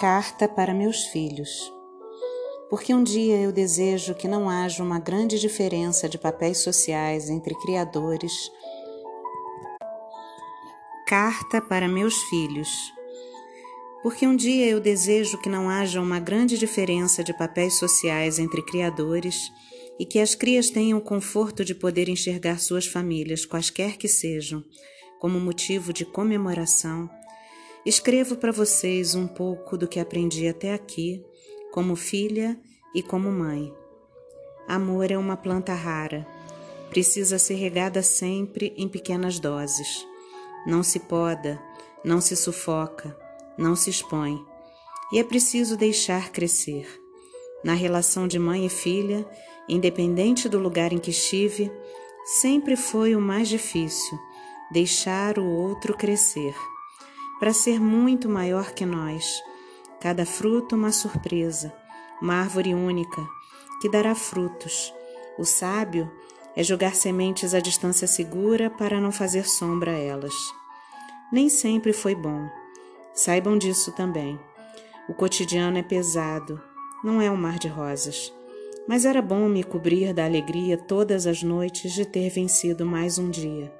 Carta para meus filhos. Porque um dia eu desejo que não haja uma grande diferença de papéis sociais entre criadores. Carta para meus filhos. Porque um dia eu desejo que não haja uma grande diferença de papéis sociais entre criadores e que as crias tenham o conforto de poder enxergar suas famílias, quaisquer que sejam, como motivo de comemoração Escrevo para vocês um pouco do que aprendi até aqui, como filha e como mãe. Amor é uma planta rara. Precisa ser regada sempre em pequenas doses. Não se poda, não se sufoca, não se expõe. E é preciso deixar crescer. Na relação de mãe e filha, independente do lugar em que estive, sempre foi o mais difícil deixar o outro crescer para ser muito maior que nós. Cada fruto uma surpresa, uma árvore única, que dará frutos. O sábio é jogar sementes à distância segura para não fazer sombra a elas. Nem sempre foi bom. Saibam disso também. O cotidiano é pesado, não é um mar de rosas. Mas era bom me cobrir da alegria todas as noites de ter vencido mais um dia.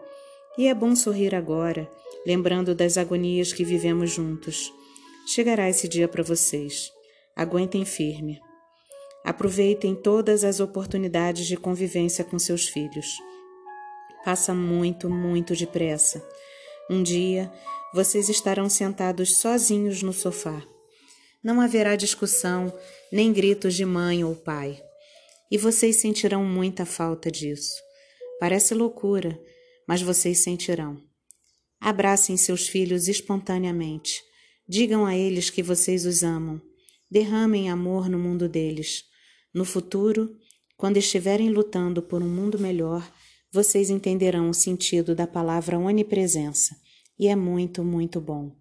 E é bom sorrir agora, lembrando das agonias que vivemos juntos. Chegará esse dia para vocês. Aguentem firme. Aproveitem todas as oportunidades de convivência com seus filhos. Passa muito, muito depressa. Um dia vocês estarão sentados sozinhos no sofá. Não haverá discussão, nem gritos de mãe ou pai. E vocês sentirão muita falta disso. Parece loucura, mas vocês sentirão. Abracem seus filhos espontaneamente. Digam a eles que vocês os amam. Derramem amor no mundo deles. No futuro, quando estiverem lutando por um mundo melhor, vocês entenderão o sentido da palavra onipresença. E é muito, muito bom.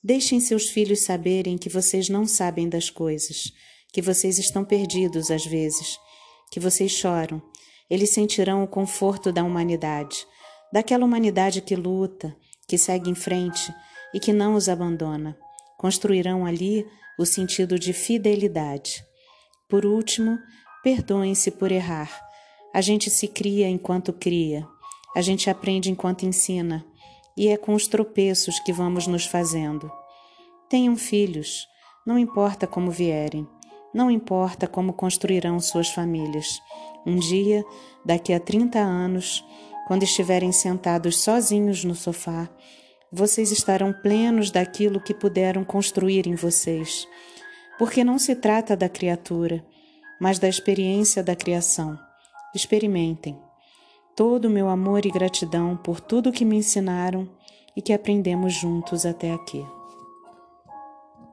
Deixem seus filhos saberem que vocês não sabem das coisas, que vocês estão perdidos às vezes, que vocês choram. Eles sentirão o conforto da humanidade, daquela humanidade que luta, que segue em frente e que não os abandona. Construirão ali o sentido de fidelidade. Por último, perdoem-se por errar. A gente se cria enquanto cria, a gente aprende enquanto ensina, e é com os tropeços que vamos nos fazendo. Tenham filhos, não importa como vierem, não importa como construirão suas famílias. Um dia, daqui a 30 anos, quando estiverem sentados sozinhos no sofá, vocês estarão plenos daquilo que puderam construir em vocês. Porque não se trata da criatura, mas da experiência da criação. Experimentem. Todo o meu amor e gratidão por tudo que me ensinaram e que aprendemos juntos até aqui.